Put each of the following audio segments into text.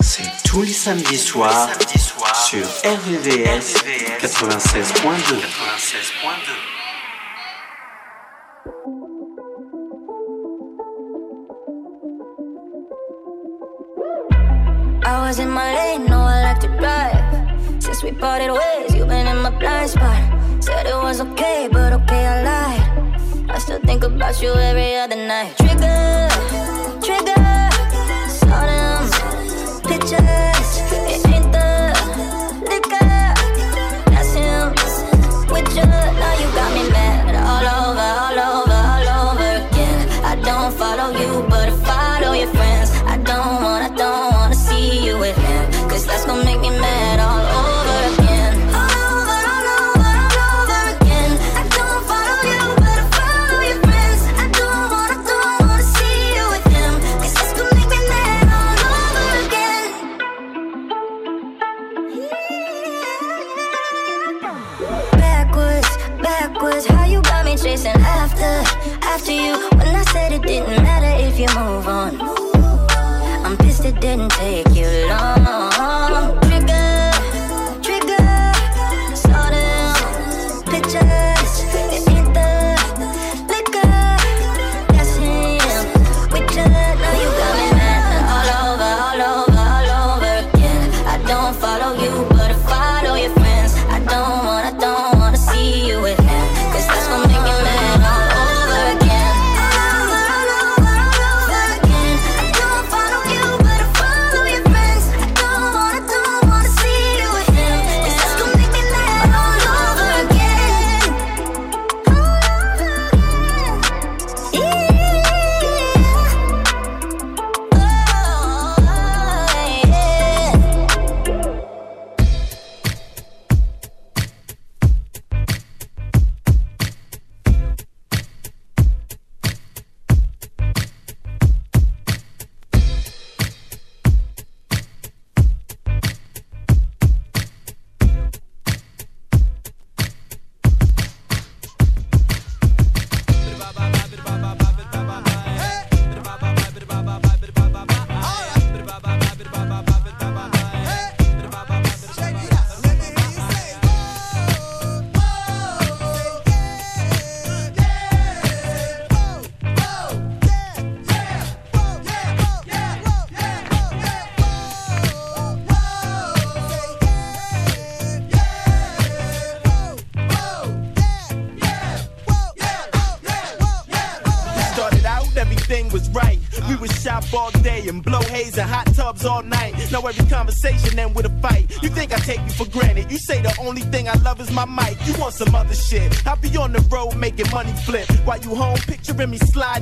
C'est tous les samedis soirs sur RVVS 96.2. I was in my lane, no, I like to drive. Since we parted ways, you've been in my blind spot. Said it was okay, but think about you every other night. Trigger,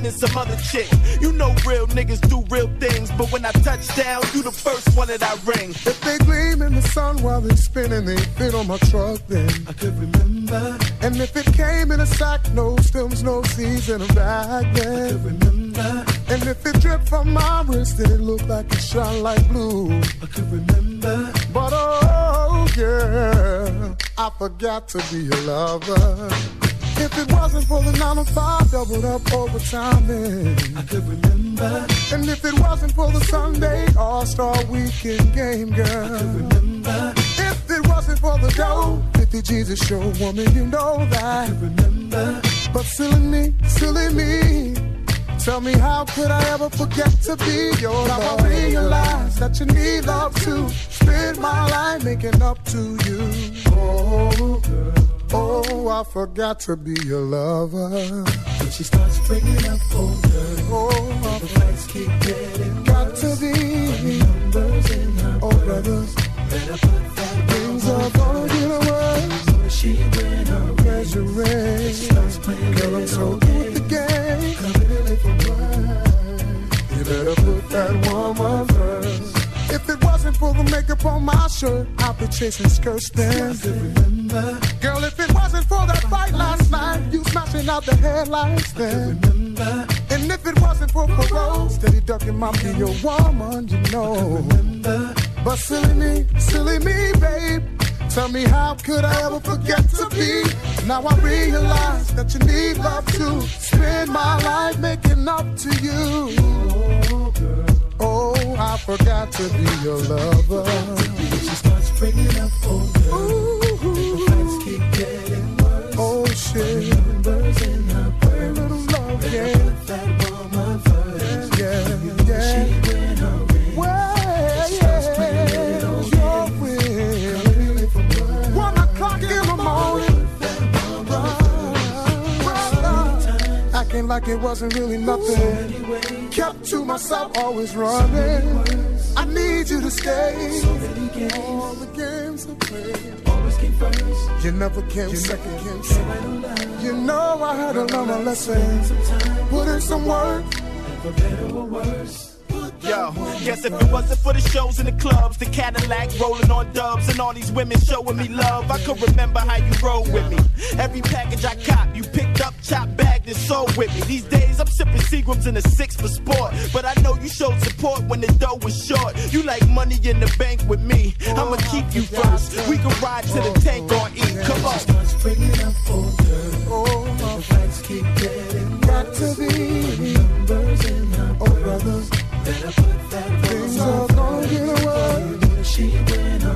in some other chick. You know real niggas do real things, but when I touch down, you the first one that I ring. If they gleam in the sun while they spinning, they fit on my truck then. I could remember. And if it came in a sack, no stems, no seeds in a bag then. I could remember. And if it dripped from my wrist, then it looked like it shone like blue. I could remember. But oh yeah, I forgot to be a lover. If it wasn't for the 9 to 5 doubled up overtime, I could remember. And if it wasn't for the Sunday All Star Weekend game, girl, I could remember. If it wasn't for the dough, 50 Jesus show woman, you know that. I could remember. But silly me, silly me. Tell me how could I ever forget to be your now I realize that you need love to spend my life making up to you. Oh, oh, I forgot to be your lover. When she starts bringing up older, oh, the fights keep getting got to be numbers in her oh, brothers. Better put that things are gonna get worse. She win her measure, girl, I'm so good with the game. Coming in for work. You better put that woman first. If it for the makeup on my shirt, I'd be chasing skirts then. Remember. Girl, if it wasn't for that fight last night, you smashing out the headlights then. Remember. And if it wasn't for parole, steady ducking my be your woman, you know. Remember. But silly me, silly me, babe. Tell me how could I ever forget to be? Now I realize that you need love to spend my life making up to you. Oh, I forgot to be your lover. She starts bringing up old girl. Ooh, The keep getting worse. oh shit. Numbers in her purse. little love, yeah, yeah, She yeah. ring. Well, starts. One o'clock in the morning. Like it wasn't really nothing. Kept to myself, always running. I need you to stay. All the games I played. Always keep first. You never came second, came second. You know I had to learn my lesson. Put in some work. For better or worse. Yo, guess if it wasn't for the shows in the clubs, the Cadillac rolling on dubs, and all these women showing me love, I could remember how you rode with me. Every package I cop, you picked up, chopped, bagged, and sold with me. These days I'm sipping Seagrams in a six for sport, but I know you showed support when the dough was short. You like money in the bank with me, I'ma keep you first. We can ride to the tank or E. Come on. Oh, Oh. She her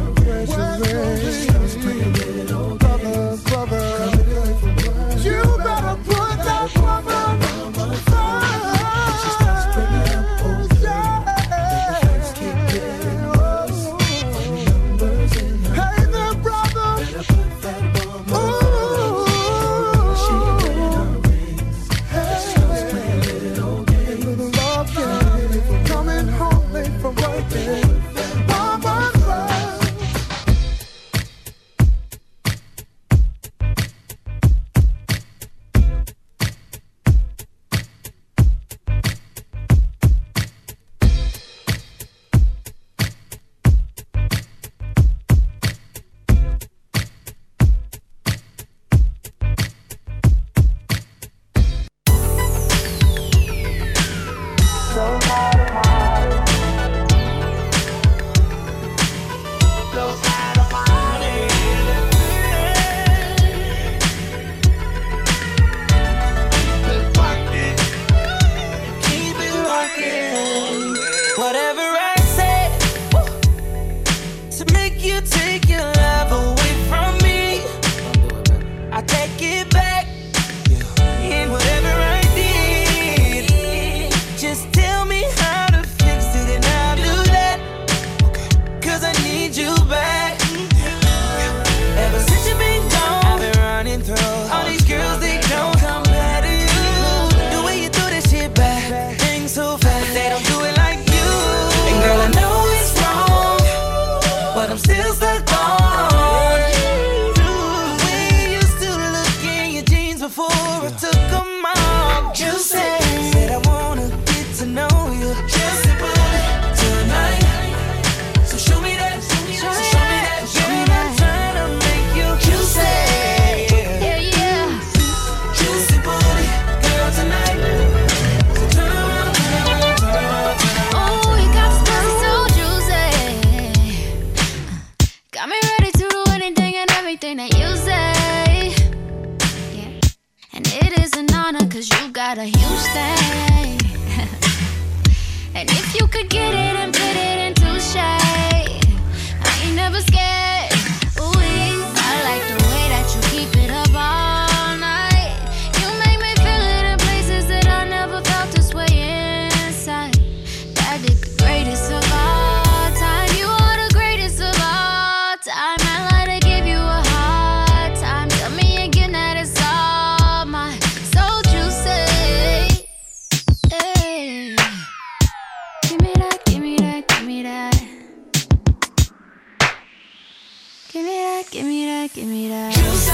that, give me that, give me that. Juicy,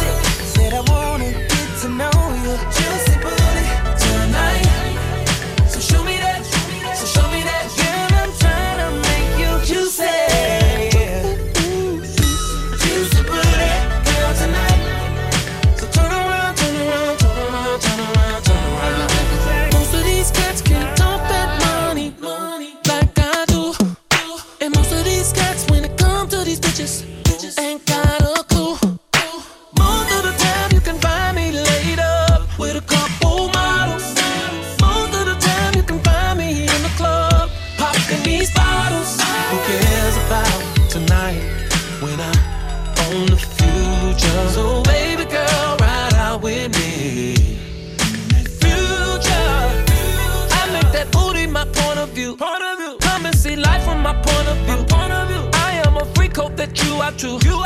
said I wanna get to know true. You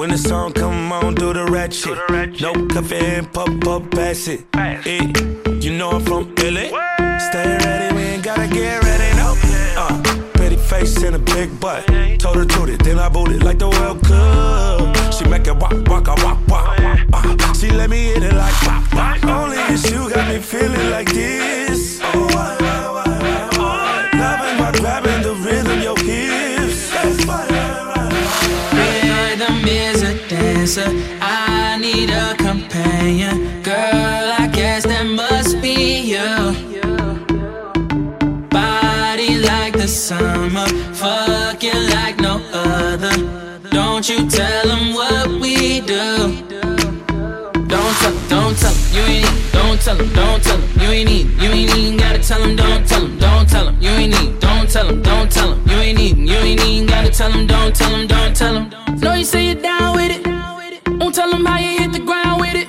when the song come on, do the ratchet. No caffeine, pop, pop, pass it. Eh, you know I'm from LA. Stay ready, we ain't gotta get ready, no. Uh, pretty face and a big butt. Told her to it, then I booted like the World Cup. She make it walk, walk, walk, walk, walk. Uh, she let me hit it like pop, pop. Only if you got me feeling like this. Oh, a dancer. I need a companion. Girl, I guess that must be you. Body like the summer. Fucking like no other. Don't you tell them what we do. Don't tell don't tell you ain't. Don't tell 'em, don't tell 'em, you ain't need. You ain't even gotta tell 'em, don't tell 'em, don't tell 'em, you ain't need. Don't tell 'em, don't tell 'em, you ain't need. You ain't even gotta tell 'em, don't tell 'em, don't tell tell 'em. Know you say you're down with it. Won't tell 'em how you hit the ground with it.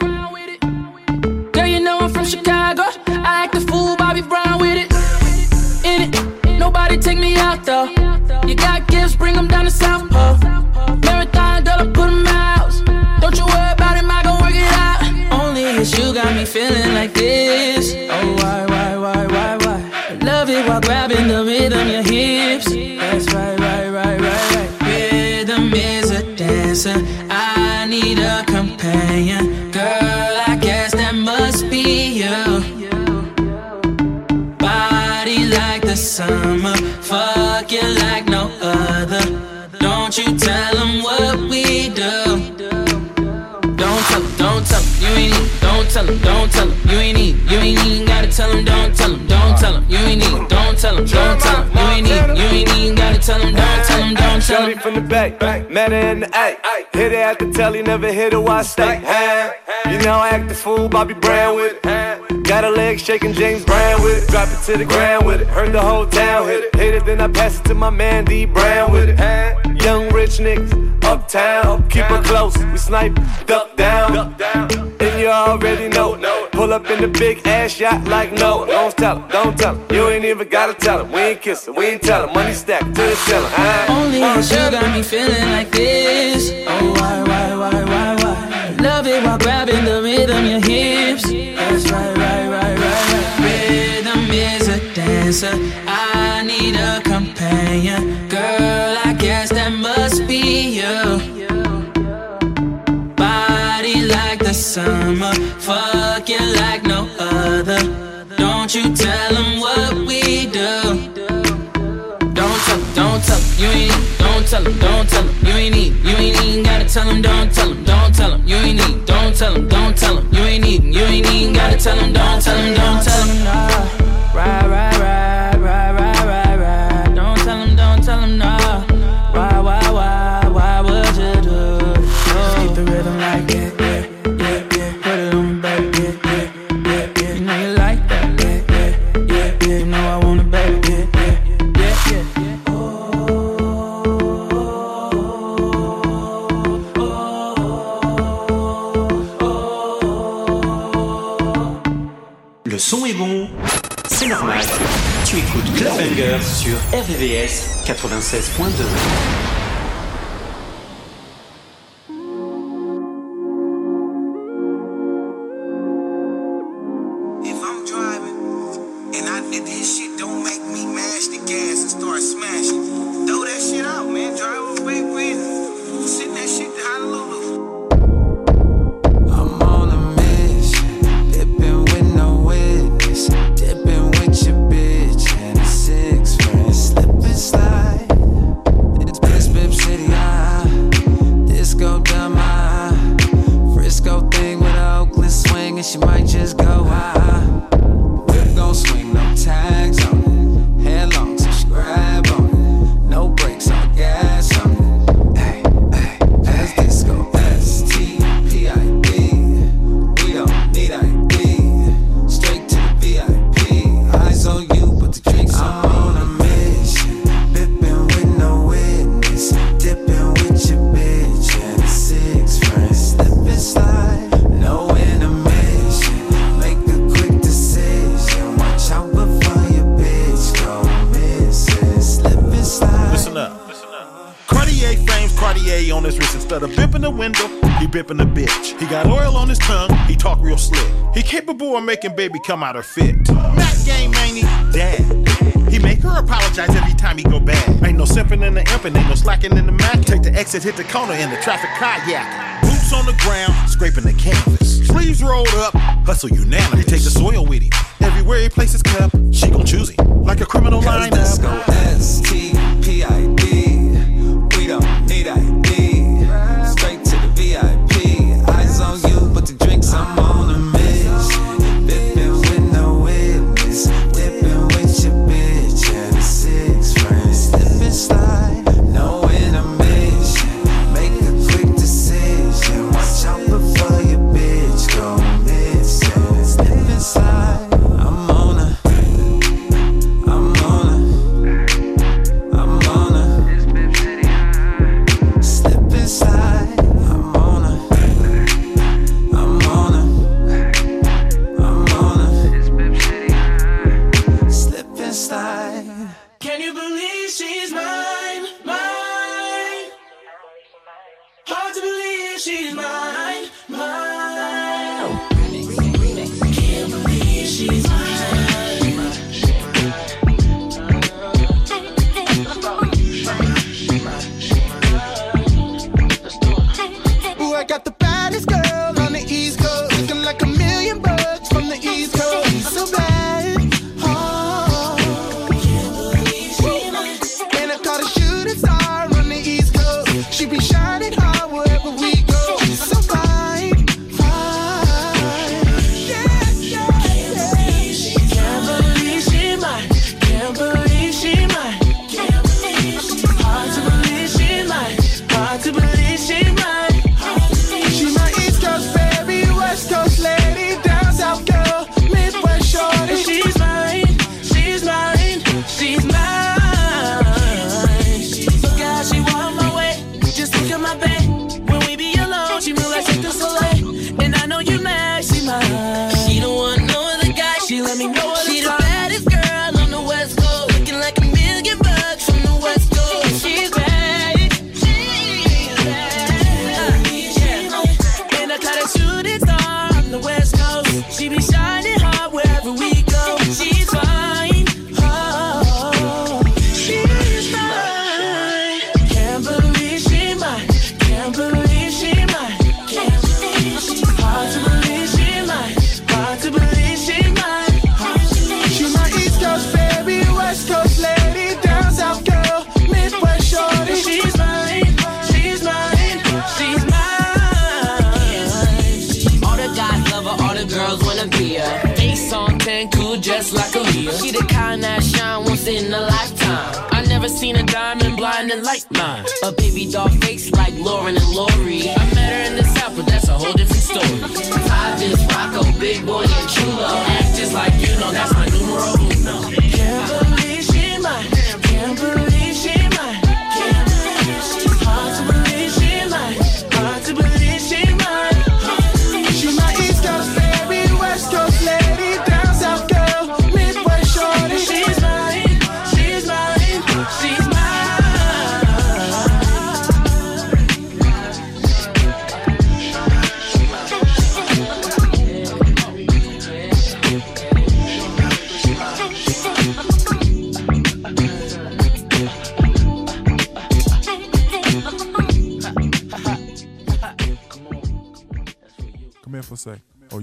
Girl, you know I'm from Chicago. I act a fool, Bobby Brown with it. In it, nobody take me out though. You got gifts, bring 'em down to South Pole. Marathon, girl, I put 'em out. Don't you worry about it, I gon' work it out. Only it's you got me feeling like this. Oh, why, why, why, why, why? Love it while grabbing the rhythm, Don't you tell them what we do. Don't tell 'em, don't tell 'em, you ain't need. Don't tell 'em, don't tell 'em, you ain't need. You ain't even gotta tell 'em, Shorty from the back, met her in the A. Hit her at the telly, never hit her while I stay. Huh? You know I act the fool, Bobby Brown with it. Got her legs shaking, James Brown with it. Drop it to the ground with it. Heard the whole town hit it. Hit it, then I pass it to my man D Brown with it. Young rich niggas, uptown. Keep her close, we snipe, duck down. And you already know. Pull up in the big ass yacht like no. Don't tell 'em, don't tell 'em. You ain't even gotta tell 'em. We ain't kissing, we ain't tellin'. Money stacked to the ceiling. huh? Only it's you got me feeling like this. Oh, why, why, why, why, why? Love it while grabbing the rhythm, your hips. That's right, right, right, right, right. Rhythm is a dancer. I need a companion. Girl, I guess that must be you. Body like the summer, fucking like no other. Don't you tell them what we do. Don't tell 'em, don't tell 'em, you ain't. Don't tell 'em, don't tell 'em, you ain't need. You ain't even gotta tell 'em, don't tell 'em, don't tell 'em, you ain't need. Don't tell 'em, don't tell 'em, you ain't need. You ain't even gotta tell 'em, don't tell 'em, don't tell 'em. Right, right, right, Sur RVVS 96.2. baby come out her fit. Mac game, ain't he? Dad. He make her apologize every time he go bad. Ain't no simping in the imping, ain't no slacking in the Mac. Take the exit, hit the corner in the traffic kayak. Boots on the ground, scraping the canvas. Sleeves rolled up, hustle you He She the kind that shine once in a lifetime. I never seen a diamond blinding like mine. A baby doll face like Lauren and Lori. I met her in the south, but that's a whole different story. I just Rocco, big boy, and chulo.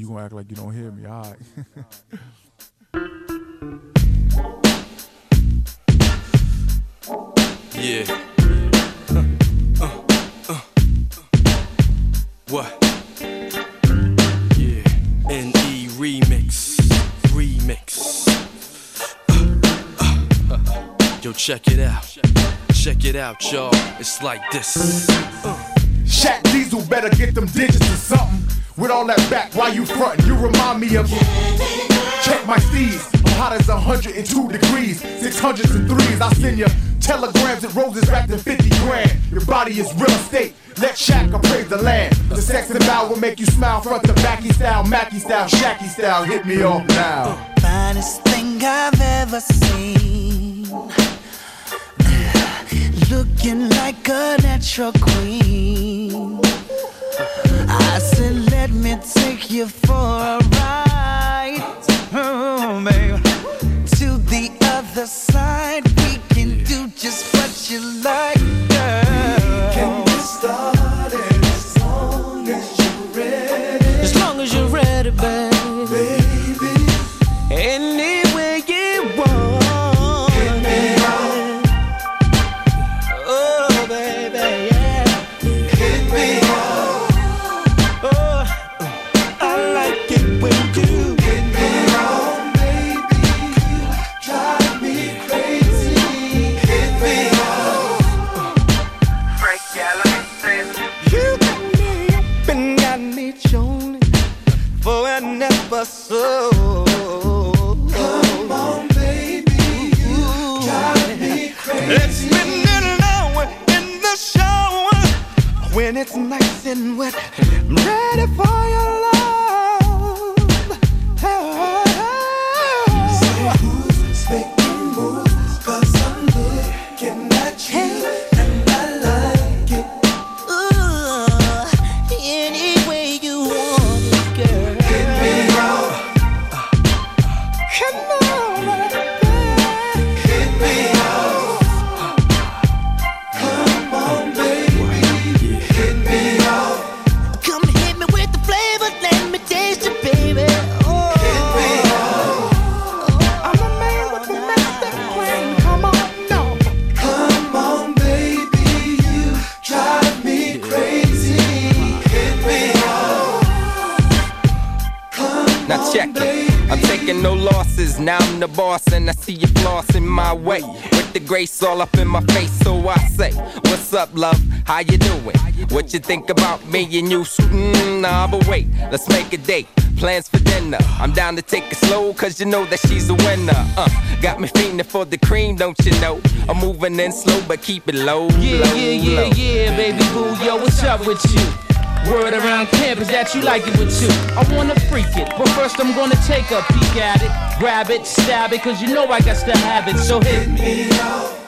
You gonna act like you don't hear me? All right. Yeah. Uh, uh, what? Yeah. NE remix. Remix. Uh, uh, Yo, check it out. Check it out, y'all. It's like this. Shaq Diesel better get them digits or something. With all that back, why you frontin'? You remind me of. Check my steeds, I'm hot as 102 degrees. 600s and threes. I send ya telegrams and roses wrapped in 50 grand. Your body is real estate. Let Shaq appraise the land. The sex and bow will make you smile front to backy style, Mackey style, Shacky style. Hit me off now. The finest thing I've ever seen. Looking like a natural queen. I said me take you for a ride, oh, babe. To the other side, we can do just what you like. It's all up in my face, so I say, What's up, love? How you doing? What you think about me and you? Mm, nah, but wait, let's make a date. Plans for dinner. I'm down to take it slow, cause you know that she's a winner. Uh, got me feeling for the cream, don't you know? I'm moving in slow, but keep it low. Yeah, low, yeah, low. yeah, yeah, baby boo, yo, what's up with you? Word around camp is that you like it with two. I wanna freak it, but first I'm gonna take a peek at it. Grab it, stab it, cause you know I got to have it, so hit me up.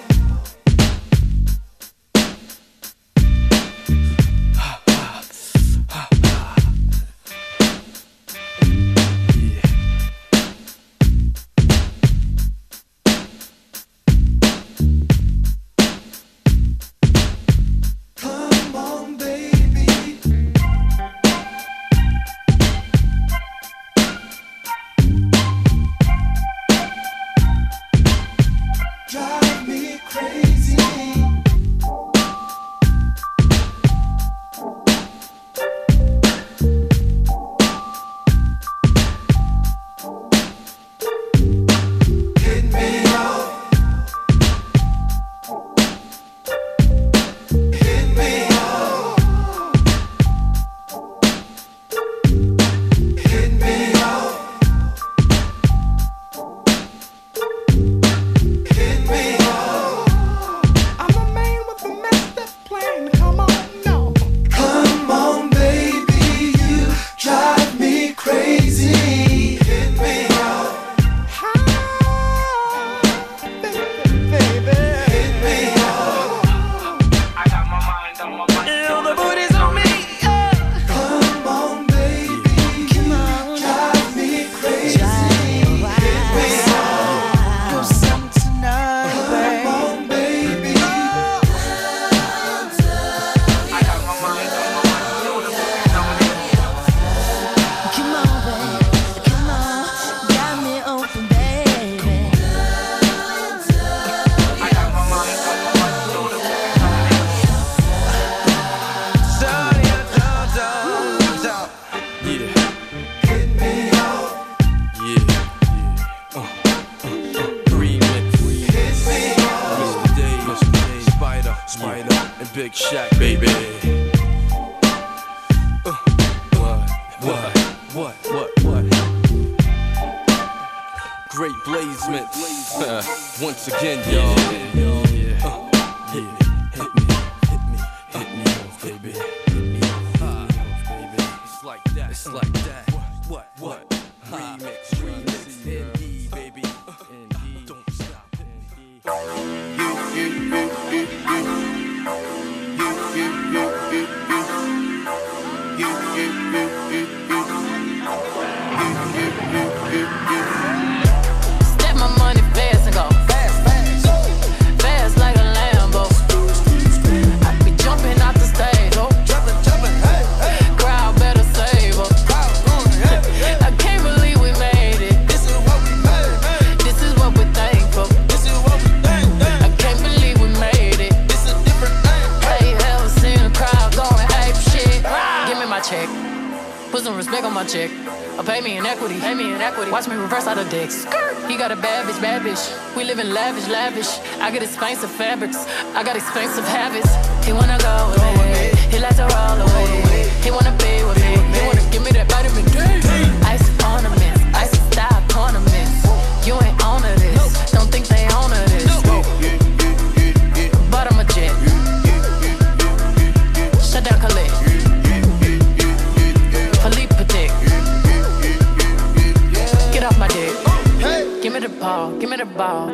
Lavish, lavish. I get expensive fabrics. I got expensive habits. He wanna go me. He likes to roll away. He wanna be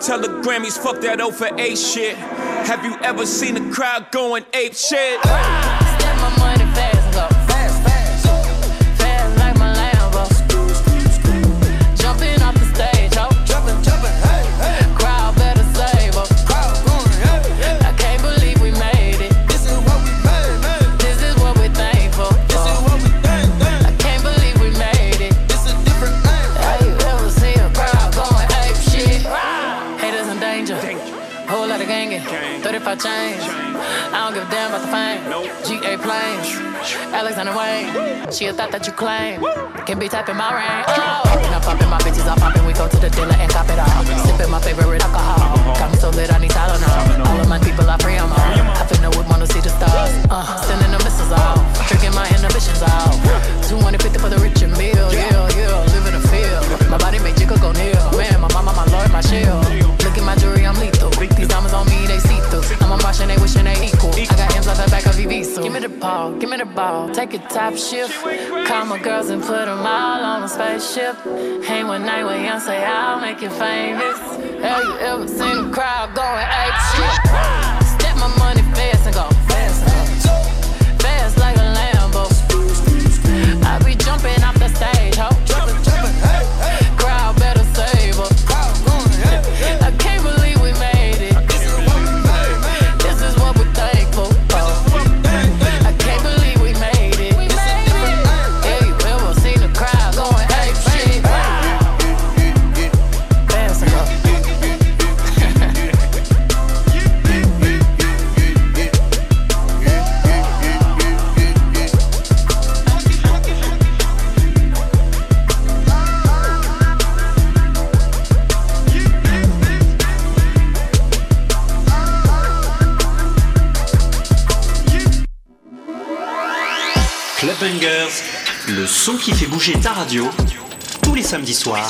Tell the Grammys, fuck that O for 8 shit. Have you ever seen a crowd going ape shit? 35 chains. I don't give a damn about the fame. GA planes. Alexander Wang. She a thought that you claim. Can be tapping my ring. Oh. And I'm popping my bitches off. Popping, we go to the dealer and cop it all. Sipping my favorite alcohol. Got me so lit, I need Tylenol. All of my people, I free 'em all. I finna would wanna see the stars. Uh, sending the missiles out. Drinking my inhibitions out. 250 for the rich and meal. Yeah, yeah. Live in the field. My body make jiggle go near. Man, my mama, my lord, my shield. Look at my jewelry, I'm lethal. These diamonds on me, they see. I'm a Martian, they wishing they equal. I got M's off the back of so give me the ball, give me the ball. Take a top shift. Call my girls and put them all on a spaceship. Hang one night with Beyonce, I'll make you famous. Have you ever seen a crowd going ape shit? Step my money fast and go fast. Fast like a Lambo. I be jumping off the stage, ho. Bouger ta radio, tous les samedis soirs,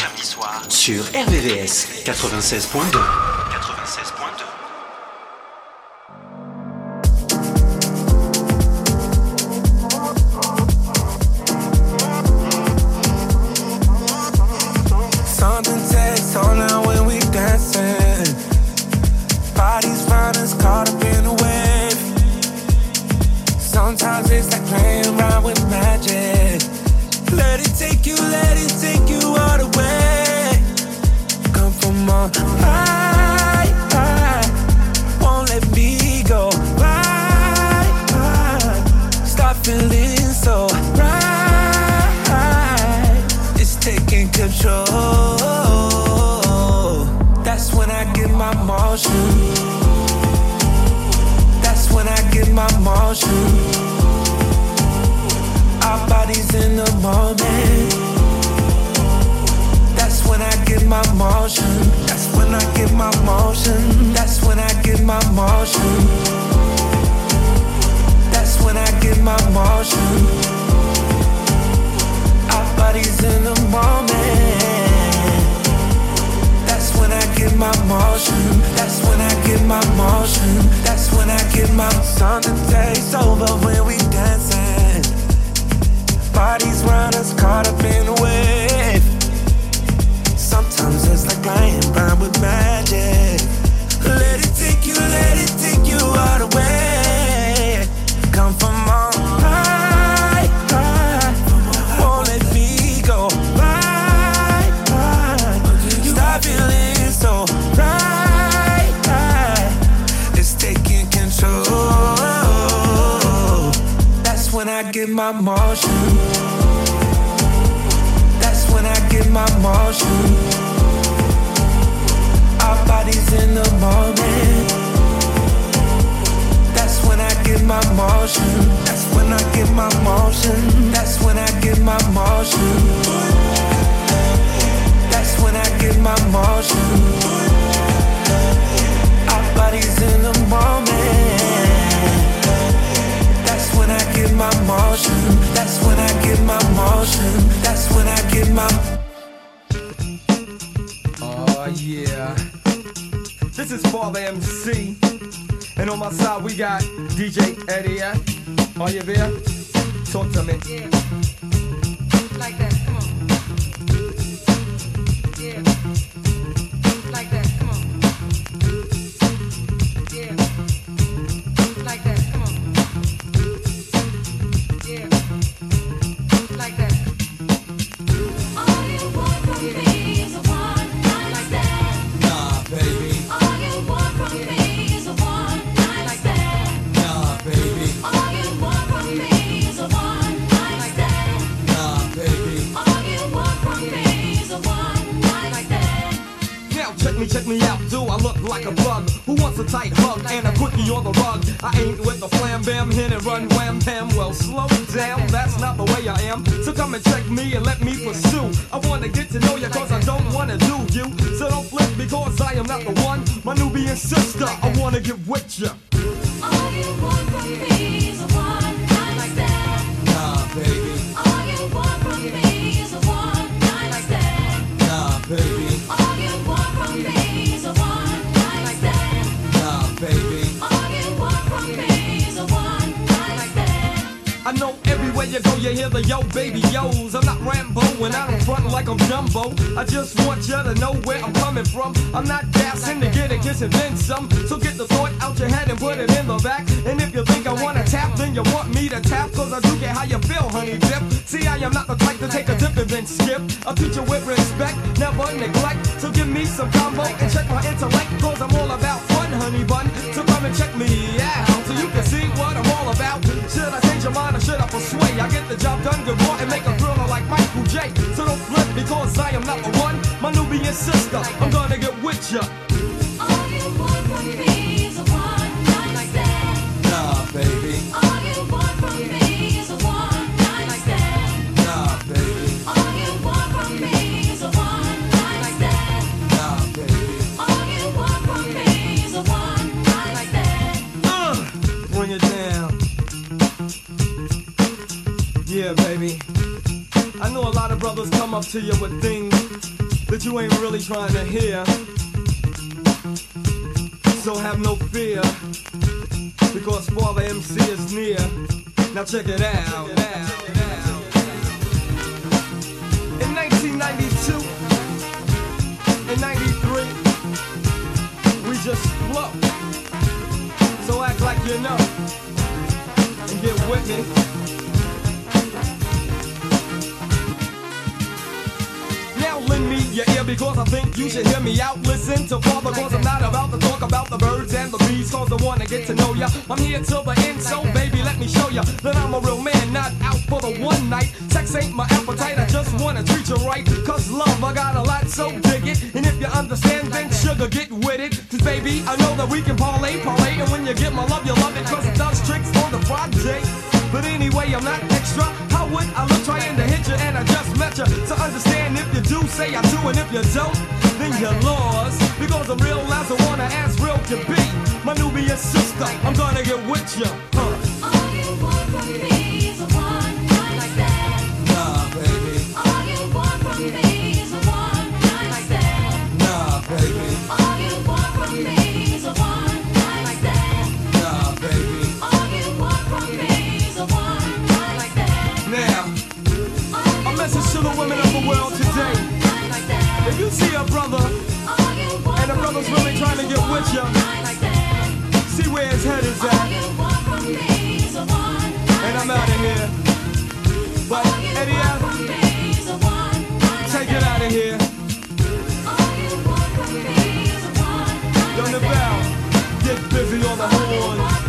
sur RVVS 96.2. my motion. That's when I get my motion. That's when I get my something takes over when we dancing. Bodies round us caught up in a wave. Sometimes it's like playing blind with magic. Motion. That's when I get my motion. Our bodies in the moment. That's when I get my motion. That's when I get my motion. That's when I get my motion. That's when I get my motion. Our bodies in the moment. That's when I get my motion. That's when I get my motion. That's when I get my. Oh yeah. This is Father MC. And on my side we got DJ Eddie F. Are you there? Talk to me. Like like a bug who wants a tight hug and a quickie on the rug? I ain't with the flam bam, hit and run wham bam. Well, slow down, that's not the way I am. So come and check me and let me pursue. I wanna get to know you cause I don't wanna do you. So don't flip because I am not the one. My Nubian sister, I wanna get with ya. Everywhere you go, you hear the yo baby yo's. I'm not Rambo and I don't front like I'm Jumbo. I just want you to know where I'm coming from. I'm not gassing to get a kiss and then some. So get the thought out your head and put it in the back. And if you think I wanna tap, then you want me to tap. Cause I do get how you feel, honey dip. See, I am not the type to take a dip and then skip. I'll teach you with respect, never neglect. So give me some combo and check my intellect. Cause I'm all about fun, honey bun. So come and check me out you can see what I'm all about. Should I change your mind or should I persuade? I get the job done good boy and make a thriller like Michael J. So don't flip because I am not the one. My Nubian sister, I'm gonna get with ya. Yeah, baby. I know a lot of brothers come up to you with things that you ain't really trying to hear. So have no fear, because Father MC is near. Now check it out. In 1992 and 93, we just flow. So act like you know and get with me. Lend me your ear because I think you should hear me out. Listen to Father cause I'm not about to talk about the birds and the bees cause I wanna get to know ya. I'm here till the end so baby let me show ya that I'm a real man not out for the one night. Sex ain't my appetite I just wanna treat you right cause love I got a lot so dig it. And if you understand then sugar get with it. Cause baby I know that we can parlay parlay and when you get my love you love it cause it does tricks on the project. But anyway, I'm not extra. How would I look trying to hit you and I just met you? To understand if you do say I do and if you don't, then you're lost. Because I'm real as I wanna as real can be. My Nubian sister, I'm gonna get with you. Huh. brother, and the brother's really trying to get with you. See where his head is at. And I'm out of here. But Eddie, take it out of here. Don't bell. get busy on the horn.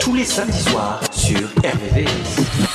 Tous les samedis soirs sur RVVS.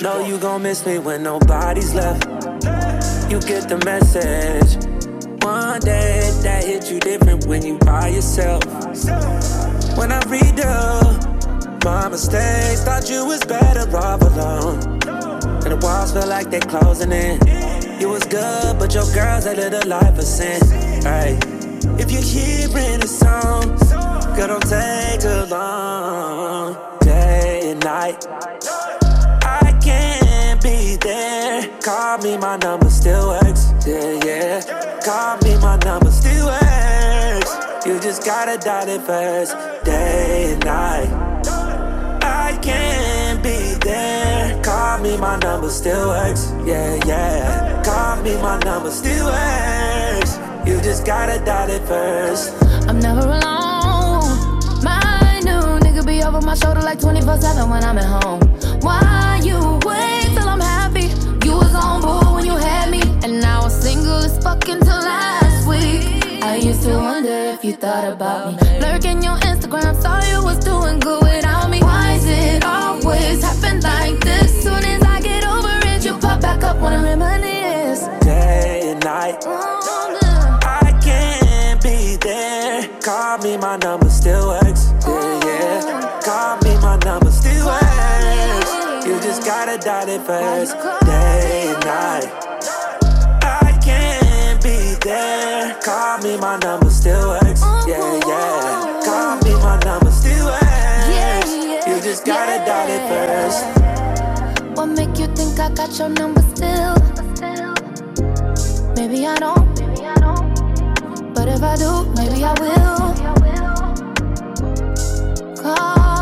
Know you gon' miss me when nobody's left. You get the message. One day that hit you different when you by yourself. When I read up my mistakes, thought you was better off alone. And the walls feel like they closing in. You was good, but your girl's a little life of sin. Right. If you're hearing a song, girl, don't take too long. Day and night. Call me, my number still works. Yeah, yeah. Call me, my number still works. You just gotta dial it first. Day and night. I can't be there. Call me, my number still works. Yeah, yeah. Call me, my number still works. You just gotta dial it first. I'm never alone. My new nigga be over my shoulder like 24 7 when I'm at home. Why you wait single as fuck until last week. I used to wonder if you thought about me. Lurking your Instagram, saw you was doing good without me. Why is it always happen like this? Soon as I get over it, you pop back up, wanna reminisce. Day and night. I can't be there. Call me, my number still works. Yeah, yeah. Call me, my number still works. You just gotta dial it first. Day and night. Call me, my number still works. Yeah, yeah. Call me, my number still works. You just gotta dial it first. What make you think I got your number still? Maybe I don't. But if I do, maybe I will. Call